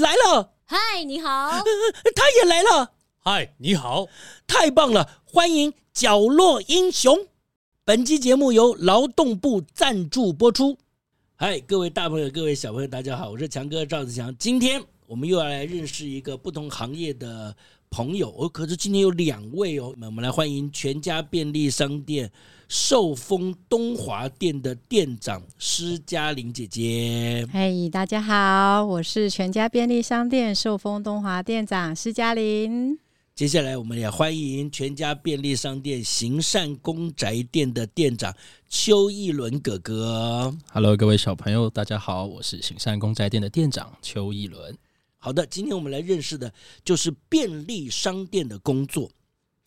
来了！嗨，你好！他也来了！嗨，你好！太棒了！欢迎角落英雄。本期节目由劳动部赞助播出。嗨，各位大朋友、各位小朋友，大家好，我是强哥赵子强。今天我们又要来认识一个不同行业的朋友。哦，可是今天有两位哦。我们来欢迎全家便利商店。寿丰东华店的店长施嘉玲姐姐，嘿大家好，我是全家便利商店寿丰东华店长施嘉玲。接下来，我们也欢迎全家便利商店行善公宅店的店长邱义伦哥哥。Hello，各位小朋友，大家好，我是行善公宅店的店长邱义伦。好的，今天我们来认识的就是便利商店的工作。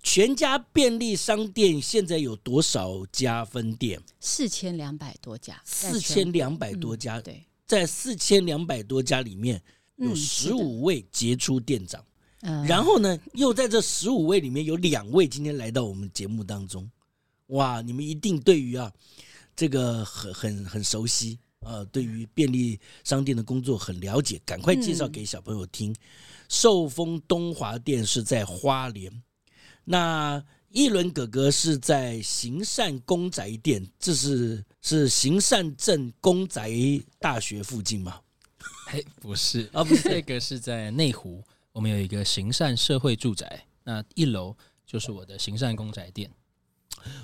全家便利商店现在有多少家分店？四千两百多家。四千两百多家，嗯、对，在四千两百多家里面有十五位杰出店长。嗯、然后呢，又在这十五位里面有两位今天来到我们节目当中。哇，你们一定对于啊这个很很很熟悉啊，对于便利商店的工作很了解，赶快介绍给小朋友听。寿丰、嗯、东华店是在花莲。那一轮哥哥是在行善公宅店，这是是行善镇公宅大学附近吗？哎，不是啊，不是，这个是在内湖，我们有一个行善社会住宅，那一楼就是我的行善公宅店。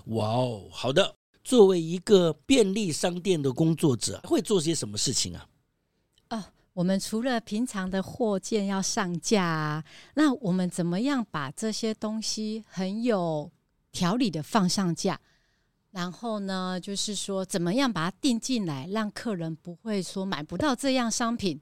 哇哦，好的。作为一个便利商店的工作者，会做些什么事情啊？哦我们除了平常的货件要上架啊，那我们怎么样把这些东西很有条理的放上架？然后呢，就是说怎么样把它订进来，让客人不会说买不到这样商品。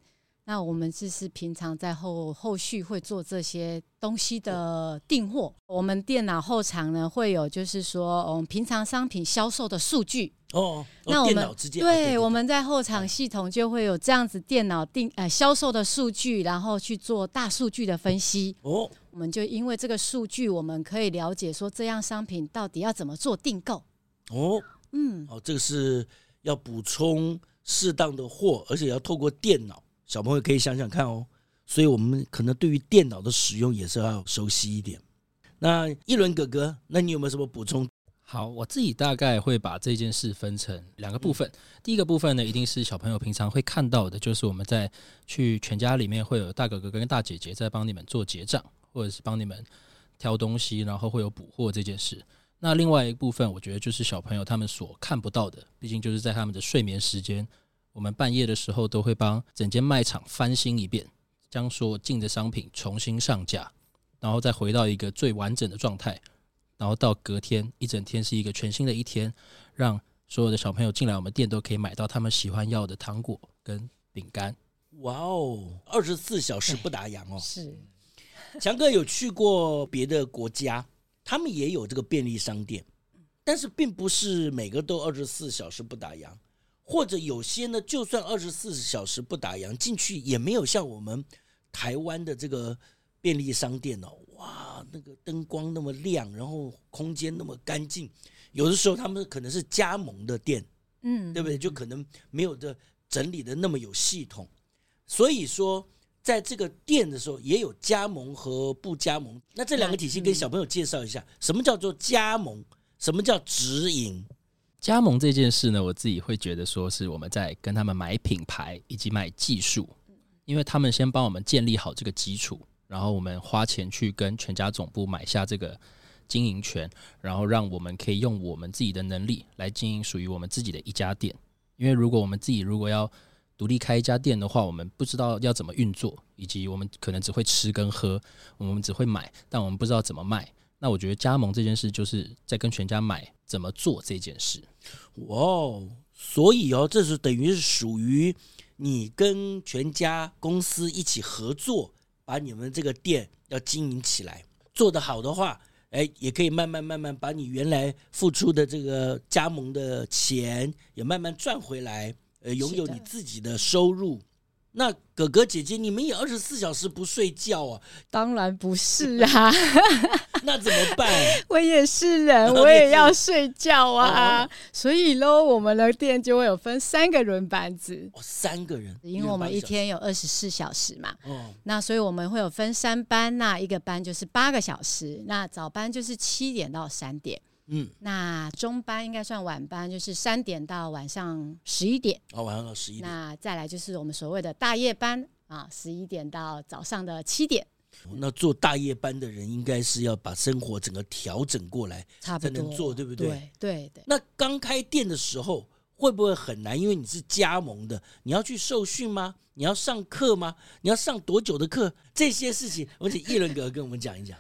那我们就是平常在后后续会做这些东西的订货。我们电脑后场呢会有，就是说，我们，平常商品销售的数据。哦，那我们电脑对，我们在后场系统就会有这样子电脑订呃销售的数据，然后去做大数据的分析。哦，我们就因为这个数据，我们可以了解说这样商品到底要怎么做订购。哦，嗯，哦，这个是要补充适当的货，而且要透过电脑。小朋友可以想想看哦，所以我们可能对于电脑的使用也是要熟悉一点。那一轮哥哥，那你有没有什么补充？好，我自己大概会把这件事分成两个部分。第一个部分呢，一定是小朋友平常会看到的，就是我们在去全家里面会有大哥哥跟大姐姐在帮你们做结账，或者是帮你们挑东西，然后会有补货这件事。那另外一个部分，我觉得就是小朋友他们所看不到的，毕竟就是在他们的睡眠时间，我们半夜的时候都会帮整间卖场翻新一遍，将所有进的商品重新上架，然后再回到一个最完整的状态。然后到隔天一整天是一个全新的一天，让所有的小朋友进来我们店都可以买到他们喜欢要的糖果跟饼干。哇哦，二十四小时不打烊哦！是，强哥有去过别的国家，他们也有这个便利商店，但是并不是每个都二十四小时不打烊，或者有些呢，就算二十四小时不打烊，进去也没有像我们台湾的这个便利商店哦。哇，那个灯光那么亮，然后空间那么干净，有的时候他们可能是加盟的店，嗯，对不对？就可能没有的整理的那么有系统，所以说在这个店的时候也有加盟和不加盟。那这两个体系跟小朋友介绍一下，什么叫做加盟，什么叫直营？加盟这件事呢，我自己会觉得说是我们在跟他们买品牌以及买技术，因为他们先帮我们建立好这个基础。然后我们花钱去跟全家总部买下这个经营权，然后让我们可以用我们自己的能力来经营属于我们自己的一家店。因为如果我们自己如果要独立开一家店的话，我们不知道要怎么运作，以及我们可能只会吃跟喝，我们只会买，但我们不知道怎么卖。那我觉得加盟这件事，就是在跟全家买怎么做这件事。哇哦，所以哦，这是等于是属于你跟全家公司一起合作，把你们这个店要经营起来，做得好的话，哎，也可以慢慢慢慢把你原来付出的这个加盟的钱也慢慢赚回来，呃，拥有你自己的收入。那哥哥姐姐，你们也二十四小时不睡觉啊？当然不是啊，那怎么办？我也是人，我也要睡觉啊。所以喽，我们的店就会有分三个轮班制。哦，三个人，因为我们一天有二十四小时嘛。哦，那所以我们会有分三班，那一个班就是八个小时，那早班就是七点到三点。嗯，那中班应该算晚班，就是三点到晚上十一点。哦，晚上到十一点。那再来就是我们所谓的大夜班啊，十一点到早上的七点。那做大夜班的人，应该是要把生活整个调整过来，差不多才能做，对不对？对对对。那刚开店的时候会不会很难？因为你是加盟的，你要去受训吗？你要上课吗？你要上多久的课？这些事情，我请议伦哥跟我们讲一讲。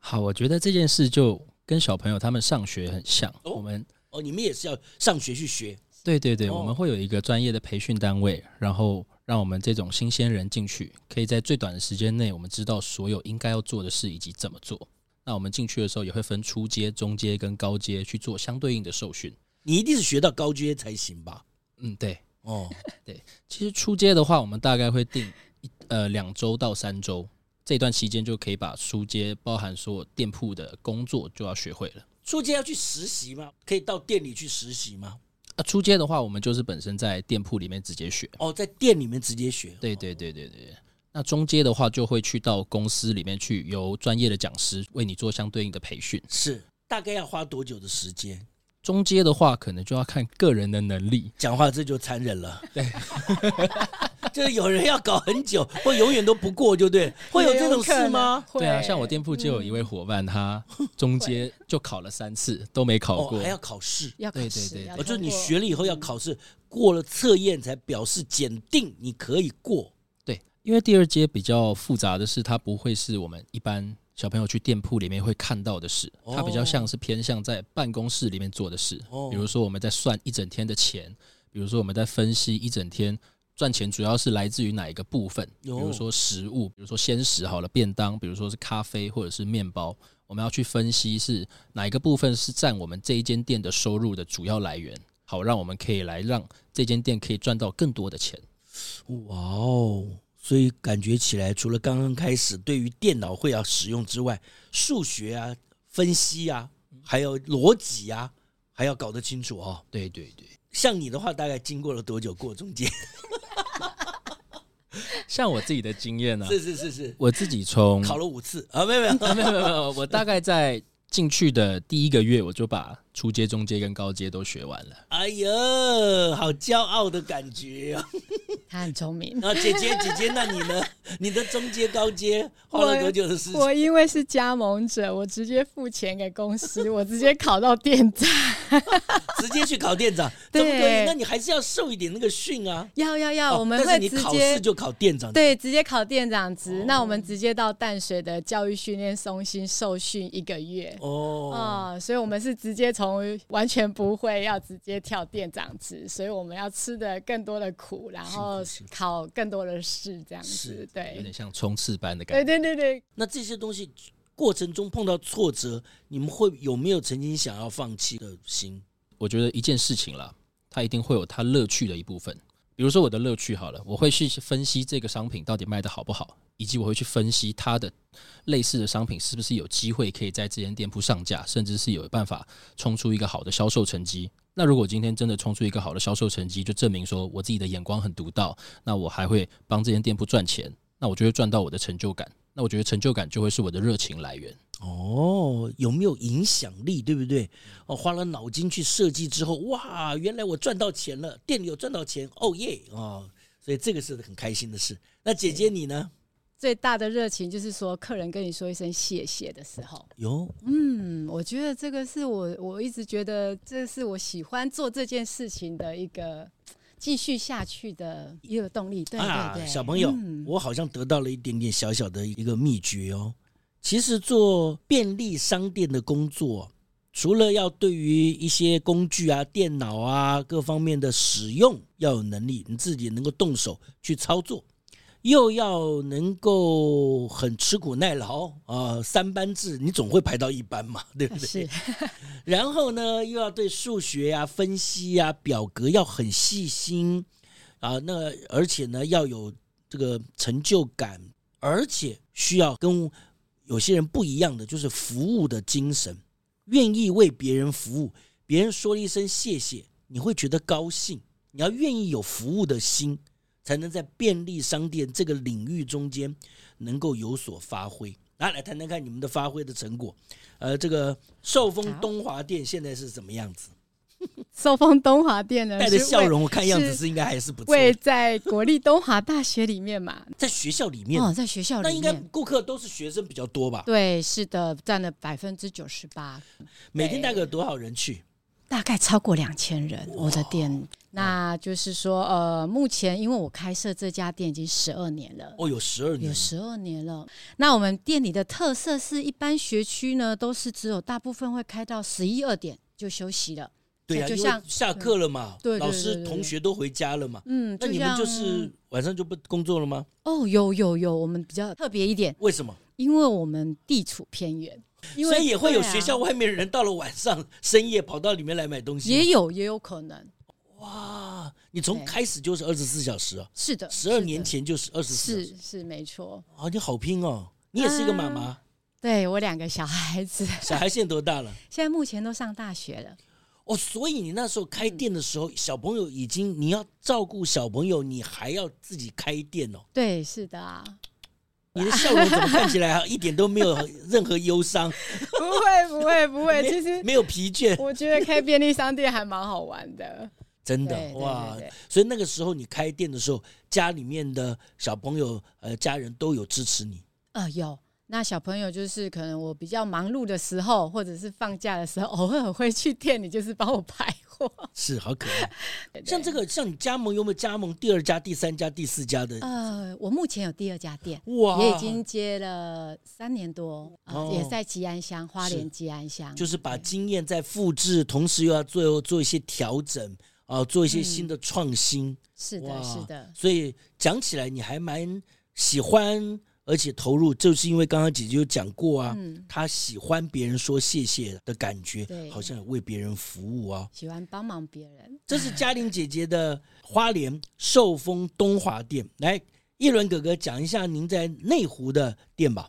好，我觉得这件事就。跟小朋友他们上学很像，哦、我们哦，你们也是要上学去学？对对对，哦、我们会有一个专业的培训单位，然后让我们这种新鲜人进去，可以在最短的时间内，我们知道所有应该要做的事以及怎么做。那我们进去的时候也会分初阶、中阶跟高阶去做相对应的受训。你一定是学到高阶才行吧？嗯，对，哦，对，其实初阶的话，我们大概会定一呃两周到三周。这段期间就可以把书街包含所有店铺的工作就要学会了。出街要去实习吗？可以到店里去实习吗？啊，出街的话，我们就是本身在店铺里面直接学。哦，在店里面直接学。对对对对对。那中阶的话，就会去到公司里面去，由专业的讲师为你做相对应的培训。是，大概要花多久的时间？中阶的话，可能就要看个人的能力。讲话这就残忍了。对。就是有人要搞很久，或永远都不过，就对，会有这种事吗？对啊，像我店铺就有一位伙伴，他中间就考了三次都没考过，还要考试，要考试，对对对，就是你学了以后要考试，过了测验才表示检定你可以过。对，因为第二阶比较复杂的是，它不会是我们一般小朋友去店铺里面会看到的事，它比较像是偏向在办公室里面做的事。比如说我们在算一整天的钱，比如说我们在分析一整天。赚钱主要是来自于哪一个部分？比如说食物，比如说鲜食好了，便当，比如说是咖啡或者是面包，我们要去分析是哪一个部分是占我们这一间店的收入的主要来源，好让我们可以来让这间店可以赚到更多的钱。哇哦！所以感觉起来，除了刚刚开始对于电脑会要使用之外，数学啊、分析啊，还有逻辑啊，还要搞得清楚哦。对对对，像你的话，大概经过了多久过中间？像我自己的经验呢、啊，是是是是，我自己从考了五次。啊，没有 没有。没有没有没有，我大概在进去的第一个月，我就把初阶、中阶跟高阶都学完了。哎呦，好骄傲的感觉啊！他很聪明啊，姐姐姐姐，那你呢？你的中阶、高阶花了多久的时间？我因为是加盟者，我直接付钱给公司，我直接考到店长，直接去考店长，对不对？那你还是要受一点那个训啊！要要要，我们会直接考试就考店长，对，直接考店长职。那我们直接到淡水的教育训练中心受训一个月哦啊，所以我们是直接从完全不会要直接跳店长职，所以我们要吃的更多的苦，然后考更多的试，这样子。对，有点像冲刺班的感觉。对对对对。那这些东西过程中碰到挫折，你们会有没有曾经想要放弃的心？我觉得一件事情啦，它一定会有它乐趣的一部分。比如说我的乐趣好了，我会去分析这个商品到底卖得好不好，以及我会去分析它的类似的商品是不是有机会可以在这间店铺上架，甚至是有办法冲出一个好的销售成绩。那如果今天真的冲出一个好的销售成绩，就证明说我自己的眼光很独到，那我还会帮这间店铺赚钱，那我就会赚到我的成就感。那我觉得成就感就会是我的热情来源。哦，有没有影响力，对不对？哦，花了脑筋去设计之后，哇，原来我赚到钱了，店里有赚到钱，哦耶，哦，所以这个是很开心的事。那姐姐你呢？最大的热情就是说，客人跟你说一声谢谢的时候。哟，嗯，我觉得这个是我我一直觉得这是我喜欢做这件事情的一个继续下去的一个动力。对对对，啊，小朋友，嗯，我好像得到了一点点小小的一个秘诀哦。其实做便利商店的工作，除了要对于一些工具啊、电脑啊各方面的使用要有能力，你自己能够动手去操作。又要能够很吃苦耐劳啊，三班制你总会排到一班嘛，对不对？是。然后呢，又要对数学呀、啊、分析呀、啊、表格要很细心啊，那而且呢要有这个成就感，而且需要跟有些人不一样的，就是服务的精神，愿意为别人服务，别人说了一声谢谢，你会觉得高兴，你要愿意有服务的心。才能在便利商店这个领域中间能够有所发挥。来，来谈谈看你们的发挥的成果。呃，这个寿丰东华店现在是什么样子？寿丰东华店呢？带着笑容，我看样子是应该还是不错。位在国立东华大学里面嘛，在学校里面哦，在学校里面，那应该顾客都是学生比较多吧？对，是的，占了百分之九十八。每天大概有多少人去？大概超过两千人，我的店，那就是说，呃，目前因为我开设这家店已经十二年了，哦，有十二年，有十二年了。那我们店里的特色是一般学区呢，都是只有大部分会开到十一二点就休息了，对啊，就像下课了嘛，对，老师同学都回家了嘛，嗯，那你们就是晚上就不工作了吗？哦，有有有，我们比较特别一点，为什么？因为我们地处偏远。所以也会有学校外面的人到了晚上深夜跑到里面来买东西，也有也有可能。哇，你从开始就是二十四小时啊？是的，十二年前就是二十四，是是没错。啊，你好拼哦！你也是一个妈妈，对我两个小孩子，小孩现在多大了？现在目前都上大学了。哦，所以你那时候开店的时候，小朋友已经你要照顾小朋友，你还要自己开店哦？对，是的啊。你的笑容怎么看起来一点都没有任何忧伤？不会不会不会，其实没有疲倦。我觉得开便利商店还蛮好玩的，真的哇！所以那个时候你开店的时候，家里面的小朋友呃家人都有支持你啊、呃？有。那小朋友就是可能我比较忙碌的时候，或者是放假的时候，偶尔会去店里，就是帮我排货。是，好可爱。对对，像这个，像你加盟有没有加盟第二家、第三家、第四家的？呃，我目前有第二家店，哇，也已经接了三年多，也在吉安乡，花莲吉安乡。就是把经验在复制，同时又要做做一些调整啊、呃，做一些新的创新。嗯、是的，是的。所以讲起来，你还蛮喜欢。而且投入，就是因为刚刚姐姐有讲过啊，嗯、她喜欢别人说谢谢的感觉，好像为别人服务啊，喜欢帮忙别人。这是嘉玲姐姐的花莲寿丰东华店。来，一轮哥哥讲一下您在内湖的店吧。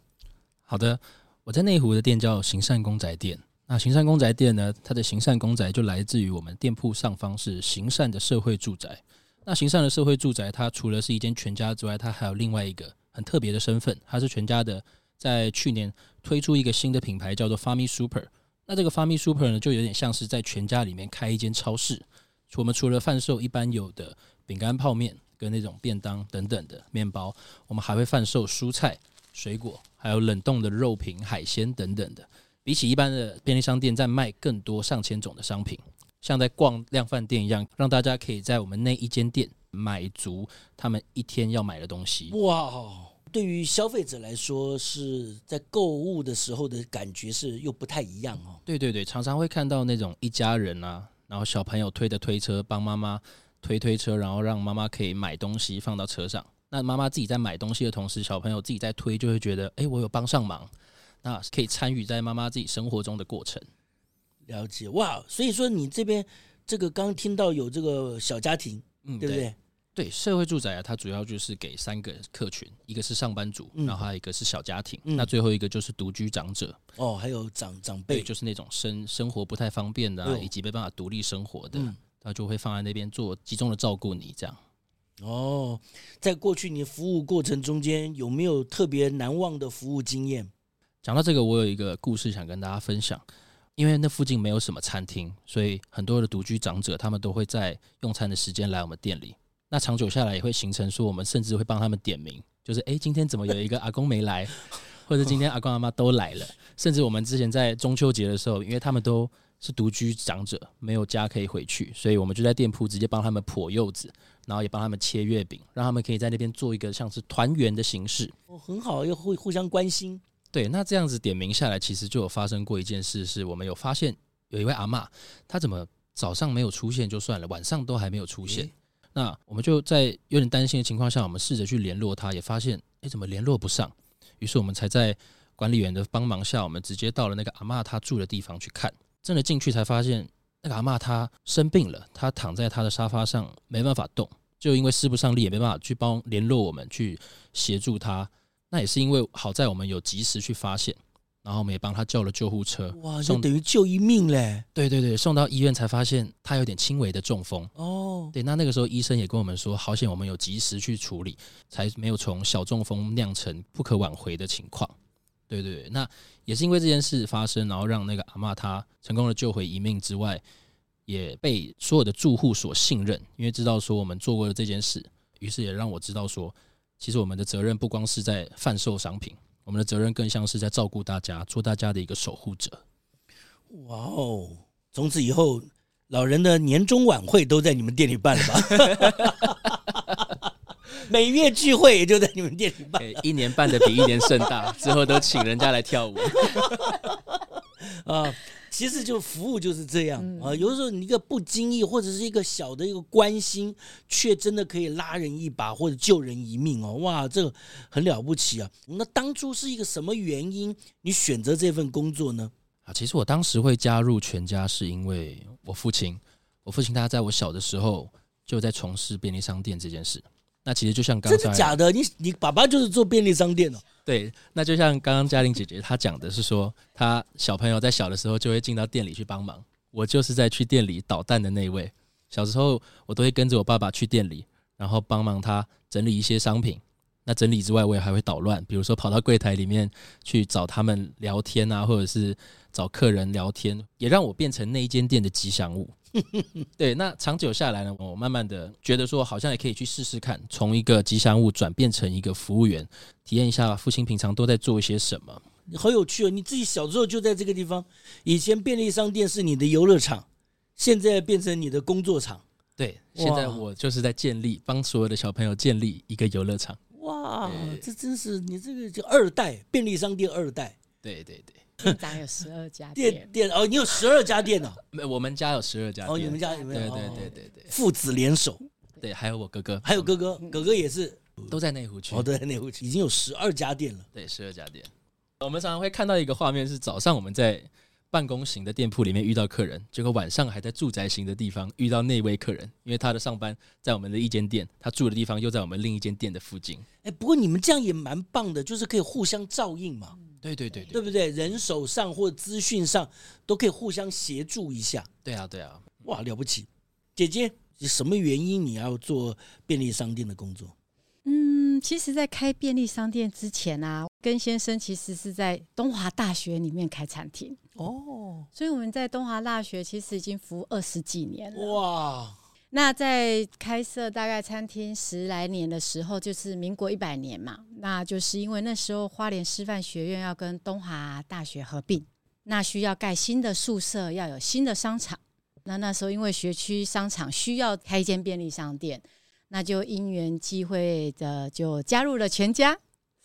好的，我在内湖的店叫行善公宅店。那行善公宅店呢，它的行善公宅就来自于我们店铺上方是行善的社会住宅。那行善的社会住宅，它除了是一间全家之外，它还有另外一个。很特别的身份，它是全家的，在去年推出一个新的品牌，叫做 Farmy Super。那这个 Farmy Super 呢，就有点像是在全家里面开一间超市。我们除了贩售一般有的饼干、泡面跟那种便当等等的面包，我们还会贩售蔬菜、水果，还有冷冻的肉品、海鲜等等的。比起一般的便利商店，在卖更多上千种的商品，像在逛量贩店一样，让大家可以在我们那一间店买足他们一天要买的东西。哇！对于消费者来说，是在购物的时候的感觉是又不太一样哦。对对对，常常会看到那种一家人啊，然后小朋友推的推车帮妈妈推推车，然后让妈妈可以买东西放到车上。那妈妈自己在买东西的同时，小朋友自己在推，就会觉得哎，我有帮上忙，那可以参与在妈妈自己生活中的过程。了解哇，所以说你这边这个刚听到有这个小家庭，嗯，对不对？对，社会住宅啊，它主要就是给三个客群，一个是上班族，嗯、然后还有一个是小家庭，嗯、那最后一个就是独居长者。哦，还有长长辈，就是那种生生活不太方便的、啊，哦、以及没办法独立生活的，他、嗯、就会放在那边做集中的照顾你这样。哦，在过去你服务过程中间有没有特别难忘的服务经验？讲到这个，我有一个故事想跟大家分享。因为那附近没有什么餐厅，所以很多的独居长者他们都会在用餐的时间来我们店里。那长久下来也会形成说，我们甚至会帮他们点名，就是诶，今天怎么有一个阿公没来，或者今天阿公阿妈都来了。甚至我们之前在中秋节的时候，因为他们都是独居长者，没有家可以回去，所以我们就在店铺直接帮他们破柚子，然后也帮他们切月饼，让他们可以在那边做一个像是团圆的形式。哦，很好，又会互相关心。对，那这样子点名下来，其实就有发生过一件事，是我们有发现有一位阿嬷，她怎么早上没有出现就算了，晚上都还没有出现。那我们就在有点担心的情况下，我们试着去联络她，也发现，哎，怎么联络不上？于是我们才在管理员的帮忙下，我们直接到了那个阿嬷她住的地方去看。真的进去才发现，那个阿嬷她生病了，她躺在她的沙发上没办法动，就因为施不上力，也没办法去帮联络我们去协助她。那也是因为好在我们有及时去发现。然后我们也帮他叫了救护车，哇，就等于救一命嘞！对对对，送到医院才发现他有点轻微的中风。哦，对，那那个时候医生也跟我们说，好险我们有及时去处理，才没有从小中风酿成不可挽回的情况。对对对，那也是因为这件事发生，然后让那个阿嬷她成功的救回一命之外，也被所有的住户所信任，因为知道说我们做过了这件事，于是也让我知道说，其实我们的责任不光是在贩售商品。我们的责任更像是在照顾大家，做大家的一个守护者。哇哦！从此以后，老人的年终晚会都在你们店里办了吧？每月聚会也就在你们店里办，一年办的比一年盛大，之后都请人家来跳舞 啊。其实就服务就是这样啊，有的时候你一个不经意或者是一个小的一个关心，却真的可以拉人一把或者救人一命哦！哇，这个很了不起啊！那当初是一个什么原因你选择这份工作呢？啊，其实我当时会加入全家，是因为我父亲，我父亲他在我小的时候就在从事便利商店这件事。那其实就像刚才真的假的？你你爸爸就是做便利商店的哦？对，那就像刚刚嘉玲姐姐她讲的是说，她小朋友在小的时候就会进到店里去帮忙。我就是在去店里捣蛋的那一位。小时候我都会跟着我爸爸去店里，然后帮忙他整理一些商品。那整理之外，我也还会捣乱，比如说跑到柜台里面去找他们聊天啊，或者是找客人聊天，也让我变成那一间店的吉祥物。对，那长久下来呢，我慢慢的觉得说，好像也可以去试试看，从一个吉祥物转变成一个服务员，体验一下父亲平常都在做一些什么。好有趣哦！你自己小时候就在这个地方，以前便利商店是你的游乐场，现在变成你的工作场。对，现在我就是在建立，帮所有的小朋友建立一个游乐场。哇，这真是你这个叫二代便利商店二代。对对对。店长有十二家店店，店哦，你有十二家店哦？没，我们家有十二家店。哦，你们家有没有？对对对对对，父子联手，对，还有我哥哥，还有哥哥，哥哥也是都在内湖区。哦，都在内湖区，已经有十二家店了。对，十二家店。我们常常会看到一个画面，是早上我们在办公型的店铺里面遇到客人，结果晚上还在住宅型的地方遇到那位客人，因为他的上班在我们的一间店，他住的地方又在我们另一间店的附近。哎，不过你们这样也蛮棒的，就是可以互相照应嘛。对对对对，对不对？人手上或资讯上都可以互相协助一下。对啊对啊，哇，了不起！姐姐，什么原因你要做便利商店的工作？嗯，其实，在开便利商店之前啊，跟先生其实是在东华大学里面开餐厅哦，所以我们在东华大学其实已经服务二十几年了。哇！那在开设大概餐厅十来年的时候，就是民国一百年嘛，那就是因为那时候花莲师范学院要跟东华大学合并，那需要盖新的宿舍，要有新的商场。那那时候因为学区商场需要开一间便利商店，那就因缘际会的就加入了全家，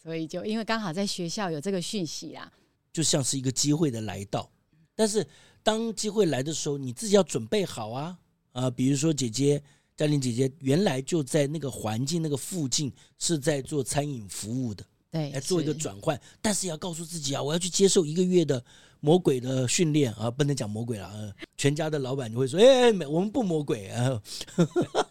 所以就因为刚好在学校有这个讯息啦，就像是一个机会的来到。但是当机会来的时候，你自己要准备好啊。啊，比如说姐姐嘉玲姐姐原来就在那个环境那个附近是在做餐饮服务的，对，来做一个转换，但是要告诉自己啊，我要去接受一个月的魔鬼的训练啊，不能讲魔鬼了啊，全家的老板就会说，哎，我们不魔鬼啊，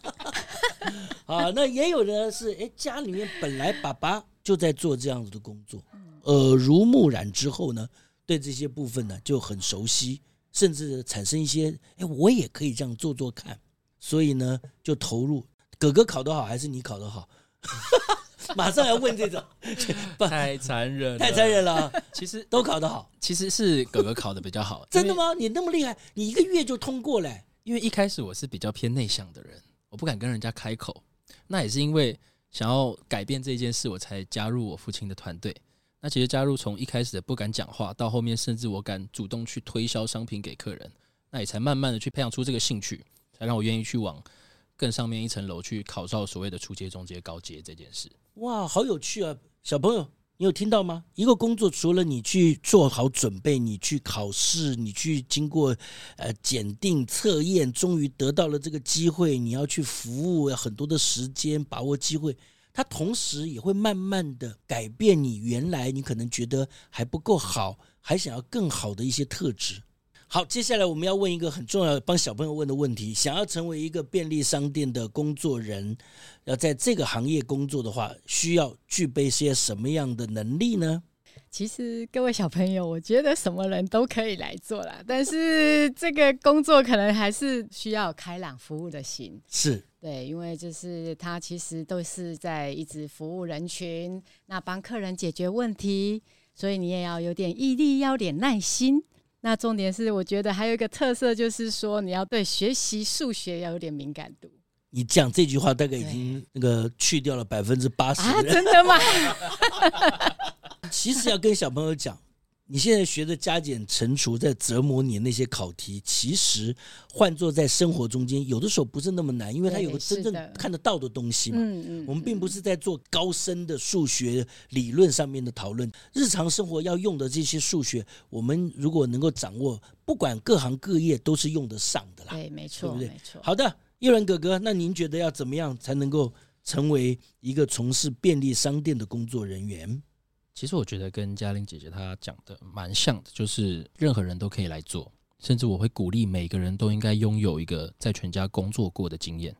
啊，那也有的是，哎，家里面本来爸爸就在做这样子的工作，耳濡目染之后呢，对这些部分呢就很熟悉。甚至产生一些，哎，我也可以这样做做看，所以呢，就投入。哥哥考得好还是你考得好？马上要问这种，太残忍，太残忍了。其实都考得好，其实是哥哥考得比较好。真的吗？你那么厉害，你一个月就通过了？因为一开始我是比较偏内向的人，我不敢跟人家开口。那也是因为想要改变这件事，我才加入我父亲的团队。那其实加入从一开始的不敢讲话，到后面甚至我敢主动去推销商品给客人，那也才慢慢的去培养出这个兴趣，才让我愿意去往更上面一层楼去考照所谓的初阶、中阶、高阶这件事。哇，好有趣啊！小朋友，你有听到吗？一个工作除了你去做好准备，你去考试，你去经过呃检定测验，终于得到了这个机会，你要去服务，很多的时间，把握机会。它同时也会慢慢的改变你原来你可能觉得还不够好，还想要更好的一些特质。好，接下来我们要问一个很重要的帮小朋友问的问题：想要成为一个便利商店的工作人，要在这个行业工作的话，需要具备些什么样的能力呢？其实各位小朋友，我觉得什么人都可以来做啦，但是这个工作可能还是需要开朗服务的心。是对，因为就是他其实都是在一直服务人群，那帮客人解决问题，所以你也要有点毅力，要点耐心。那重点是，我觉得还有一个特色，就是说你要对学习数学要有点敏感度。你讲这句话，大概已经那个去掉了百分之八十。啊，真的吗？其实要跟小朋友讲。你现在学的加减乘除，在折磨你那些考题，其实换做在生活中间，有的时候不是那么难，因为它有个真正看得到的东西嘛。嗯嗯。我们并不是在做高深的数学理论上面的讨论，日常生活要用的这些数学，我们如果能够掌握，不管各行各业都是用得上的啦。对，没错，对不对？没错。好的，叶伦哥哥，那您觉得要怎么样才能够成为一个从事便利商店的工作人员？其实我觉得跟嘉玲姐姐她讲的蛮像的，就是任何人都可以来做，甚至我会鼓励每个人都应该拥有一个在全家工作过的经验。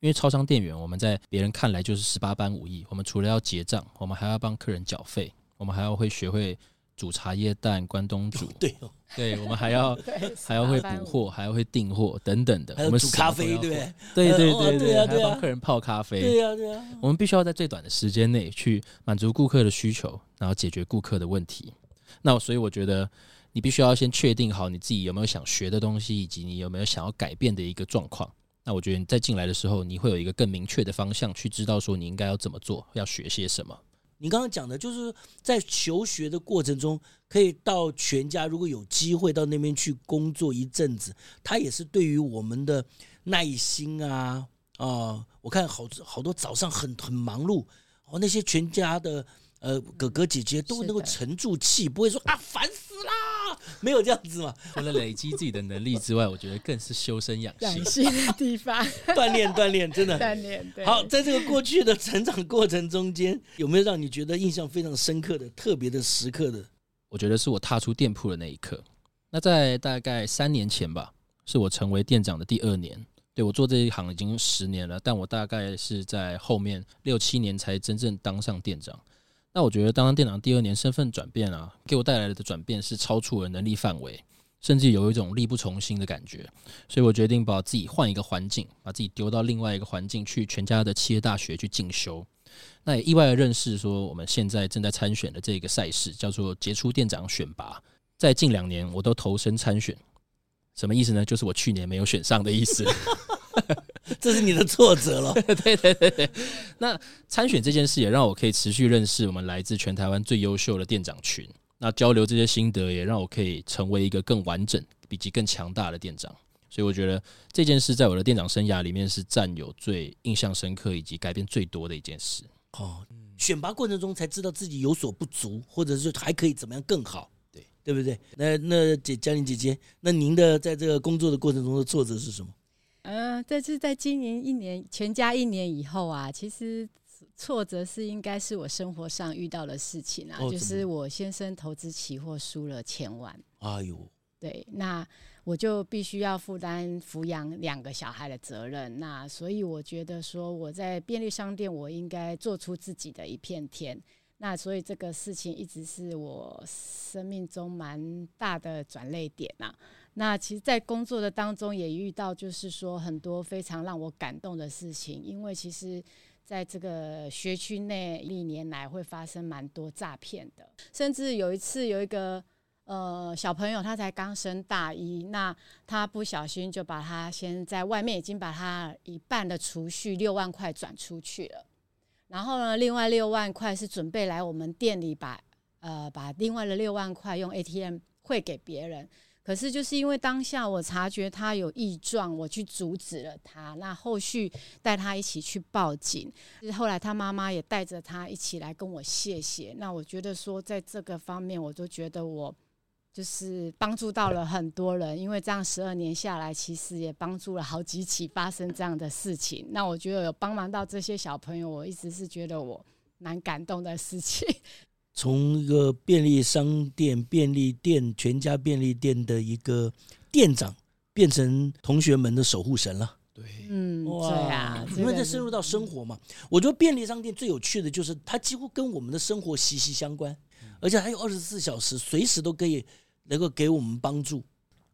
因为超商店员，我们在别人看来就是十八般武艺，我们除了要结账，我们还要帮客人缴费，我们还要会学会。煮茶叶蛋、关东煮，对对，我们还要 还要会补货，还要会订货等等的。我们煮咖啡，对不对？对对对对，还要帮客人泡咖啡。对呀对呀，我们必须要在最短的时间内去满足顾客的需求，然后解决顾客的问题。那所以我觉得，你必须要先确定好你自己有没有想学的东西，以及你有没有想要改变的一个状况。那我觉得你在进来的时候，你会有一个更明确的方向，去知道说你应该要怎么做，要学些什么。你刚刚讲的就是在求学的过程中，可以到全家，如果有机会到那边去工作一阵子，他也是对于我们的耐心啊啊、呃，我看好好多早上很很忙碌，哦，那些全家的呃哥哥姐姐都能够沉住气，不会说啊烦死啦，没有这样子嘛。除了累积自己的能力之外，我觉得更是修身养性，养性的地方，锻炼锻炼，真的锻炼。对。好，在这个过去的成长过程中间，有没有让你觉得印象非常深刻的、特别的时刻的？我觉得是我踏出店铺的那一刻。那在大概三年前吧，是我成为店长的第二年。对，我做这一行已经十年了，但我大概是在后面六七年才真正当上店长。那我觉得当店长第二年，身份转变啊，给我带来的转变是超出了能力范围，甚至有一种力不从心的感觉。所以我决定把自己换一个环境，把自己丢到另外一个环境去，全家的企业大学去进修。那也意外的认识说，我们现在正在参选的这个赛事叫做杰出店长选拔，在近两年我都投身参选。什么意思呢？就是我去年没有选上的意思。这是你的挫折了。对对对对，那参选这件事也让我可以持续认识我们来自全台湾最优秀的店长群。那交流这些心得，也让我可以成为一个更完整以及更强大的店长。所以我觉得这件事在我的店长生涯里面是占有最印象深刻以及改变最多的一件事。哦，选拔过程中才知道自己有所不足，或者是还可以怎么样更好，对对不对？那那姐嘉玲姐姐，那您的在这个工作的过程中的挫折是什么？嗯、呃，这是在今年一年全家一年以后啊，其实挫折是应该是我生活上遇到的事情啊，哦、就是我先生投资期货输了千万。哎呦，对，那我就必须要负担抚养两个小孩的责任。那所以我觉得说我在便利商店，我应该做出自己的一片天。那所以这个事情一直是我生命中蛮大的转泪点呐、啊。那其实，在工作的当中也遇到，就是说很多非常让我感动的事情。因为其实，在这个学区内历年来会发生蛮多诈骗的，甚至有一次有一个呃小朋友，他才刚升大一，那他不小心就把他先在外面已经把他一半的储蓄六万块转出去了，然后呢，另外六万块是准备来我们店里把呃把另外的六万块用 ATM 汇给别人。可是就是因为当下我察觉他有异状，我去阻止了他。那后续带他一起去报警，后来他妈妈也带着他一起来跟我谢谢。那我觉得说，在这个方面，我都觉得我就是帮助到了很多人，因为这样十二年下来，其实也帮助了好几起发生这样的事情。那我觉得有帮忙到这些小朋友，我一直是觉得我蛮感动的事情。从一个便利商店、便利店、全家便利店的一个店长，变成同学们的守护神了。对，嗯，哇对啊，因为这深入到生活嘛。我觉得便利商店最有趣的就是它几乎跟我们的生活息息相关，而且还有二十四小时，随时都可以能够给我们帮助。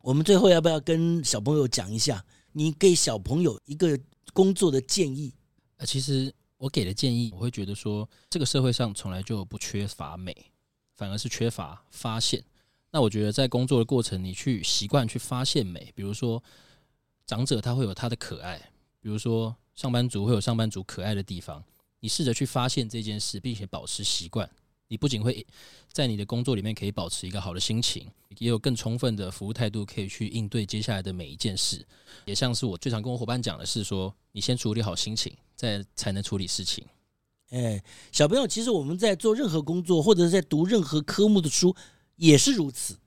我们最后要不要跟小朋友讲一下，你给小朋友一个工作的建议？呃，其实。我给的建议，我会觉得说，这个社会上从来就不缺乏美，反而是缺乏发现。那我觉得在工作的过程，你去习惯去发现美，比如说长者他会有他的可爱，比如说上班族会有上班族可爱的地方，你试着去发现这件事，并且保持习惯。你不仅会在你的工作里面可以保持一个好的心情，也有更充分的服务态度，可以去应对接下来的每一件事。也像是我最常跟我伙伴讲的是说，你先处理好心情，再才能处理事情。哎，小朋友，其实我们在做任何工作，或者是在读任何科目的书，也是如此。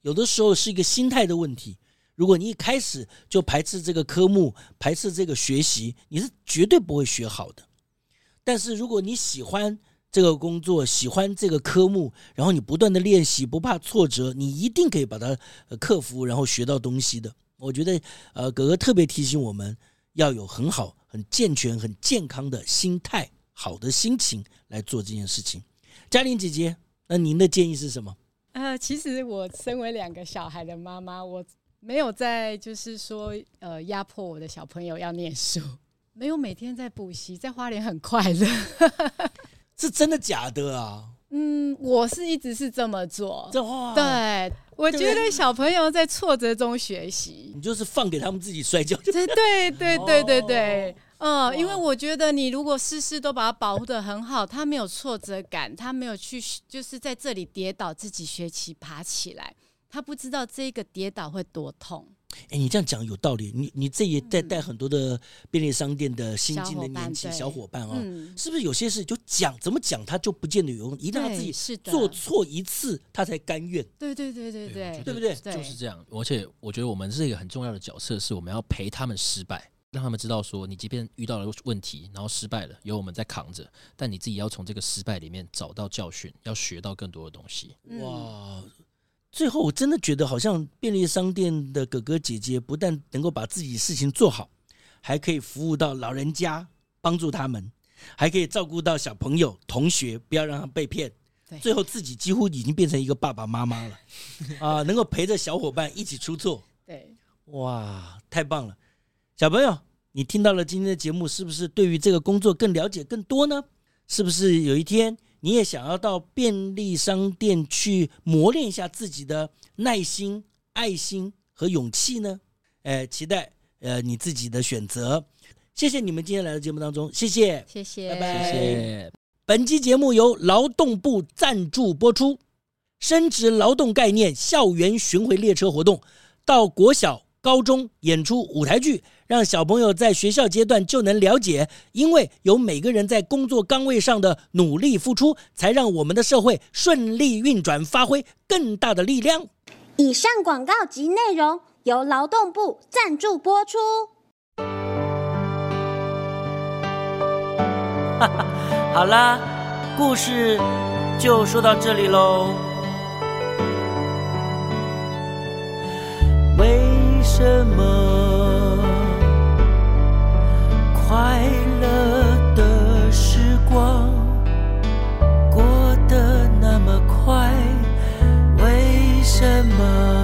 有的时候是一个心态的问题。如果你一开始就排斥这个科目，排斥这个学习，你是绝对不会学好的。但是如果你喜欢，这个工作喜欢这个科目，然后你不断的练习，不怕挫折，你一定可以把它克服，然后学到东西的。我觉得，呃，哥哥特别提醒我们要有很好、很健全、很健康的心态，好的心情来做这件事情。嘉玲姐姐，那您的建议是什么？呃，其实我身为两个小孩的妈妈，我没有在就是说呃压迫我的小朋友要念书，没有每天在补习，在花莲很快乐。是真的假的啊？嗯，我是一直是这么做。这话对，我觉得小朋友在挫折中学习，你就是放给他们自己摔跤。对对对对对对，嗯、哦，因为我觉得你如果事事都把它保护的很好，他没有挫折感，他没有去就是在这里跌倒，自己学习爬起来，他不知道这个跌倒会多痛。哎，你这样讲有道理。你你这也带带很多的便利商店的新进的年轻小伙伴啊、嗯，是不是有些事就讲怎么讲他就不见得有用，一定要自己做错一次他才甘愿。对对对对对，对不对？就是这样。而且我觉得我们是一个很重要的角色，是我们要陪他们失败，让他们知道说，你即便遇到了问题，然后失败了，有我们在扛着，但你自己要从这个失败里面找到教训，要学到更多的东西。哇！最后，我真的觉得好像便利商店的哥哥姐姐不但能够把自己事情做好，还可以服务到老人家，帮助他们，还可以照顾到小朋友、同学，不要让他被骗。最后自己几乎已经变成一个爸爸妈妈了，啊，能够陪着小伙伴一起出错。对，哇，太棒了！小朋友，你听到了今天的节目，是不是对于这个工作更了解更多呢？是不是有一天？你也想要到便利商店去磨练一下自己的耐心、爱心和勇气呢？呃，期待呃你自己的选择。谢谢你们今天来到节目当中，谢谢，谢谢，拜拜。谢谢。本期节目由劳动部赞助播出，升职劳动概念校园巡回列车活动，到国小、高中演出舞台剧。让小朋友在学校阶段就能了解，因为有每个人在工作岗位上的努力付出，才让我们的社会顺利运转，发挥更大的力量。以上广告及内容由劳动部赞助播出。哈哈，好啦，故事就说到这里喽。为什么？remember.